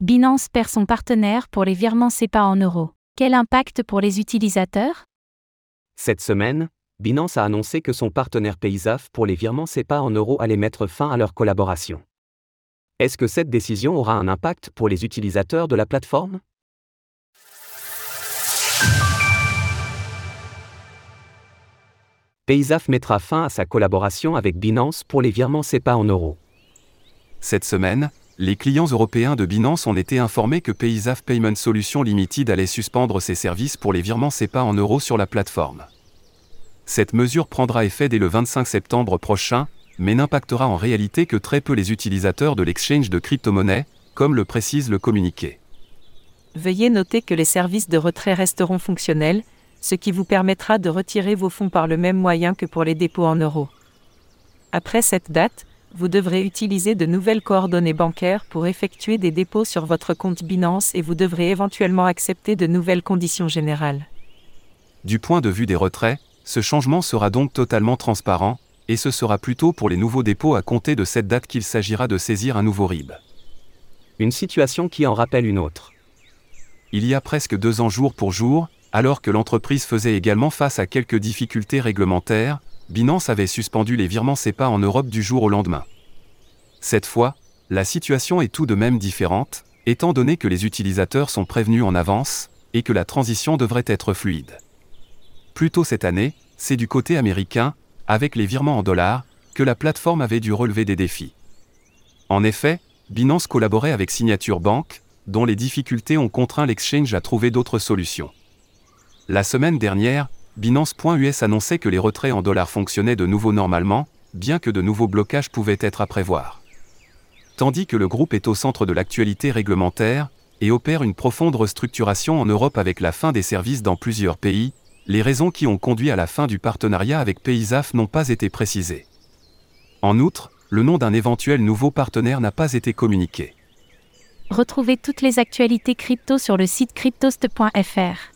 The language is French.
Binance perd son partenaire pour les virements SEPA en euros. Quel impact pour les utilisateurs? Cette semaine, Binance a annoncé que son partenaire Paysaf pour les virements SEPA en euros allait mettre fin à leur collaboration. Est-ce que cette décision aura un impact pour les utilisateurs de la plateforme? Paysaf mettra fin à sa collaboration avec Binance pour les virements SEPA en euros. Cette semaine, les clients européens de Binance ont été informés que Paysaf Payment Solutions Limited allait suspendre ses services pour les virements SEPA en euros sur la plateforme. Cette mesure prendra effet dès le 25 septembre prochain, mais n'impactera en réalité que très peu les utilisateurs de l'exchange de crypto-monnaies, comme le précise le communiqué. Veuillez noter que les services de retrait resteront fonctionnels, ce qui vous permettra de retirer vos fonds par le même moyen que pour les dépôts en euros. Après cette date, vous devrez utiliser de nouvelles coordonnées bancaires pour effectuer des dépôts sur votre compte Binance et vous devrez éventuellement accepter de nouvelles conditions générales. Du point de vue des retraits, ce changement sera donc totalement transparent, et ce sera plutôt pour les nouveaux dépôts à compter de cette date qu'il s'agira de saisir un nouveau RIB. Une situation qui en rappelle une autre. Il y a presque deux ans jour pour jour, alors que l'entreprise faisait également face à quelques difficultés réglementaires, Binance avait suspendu les virements SEPA en Europe du jour au lendemain. Cette fois, la situation est tout de même différente, étant donné que les utilisateurs sont prévenus en avance, et que la transition devrait être fluide. Plus tôt cette année, c'est du côté américain, avec les virements en dollars, que la plateforme avait dû relever des défis. En effet, Binance collaborait avec Signature Bank, dont les difficultés ont contraint l'exchange à trouver d'autres solutions. La semaine dernière, Binance.us annonçait que les retraits en dollars fonctionnaient de nouveau normalement, bien que de nouveaux blocages pouvaient être à prévoir. Tandis que le groupe est au centre de l'actualité réglementaire et opère une profonde restructuration en Europe avec la fin des services dans plusieurs pays, les raisons qui ont conduit à la fin du partenariat avec Paysaf n'ont pas été précisées. En outre, le nom d'un éventuel nouveau partenaire n'a pas été communiqué. Retrouvez toutes les actualités crypto sur le site cryptost.fr.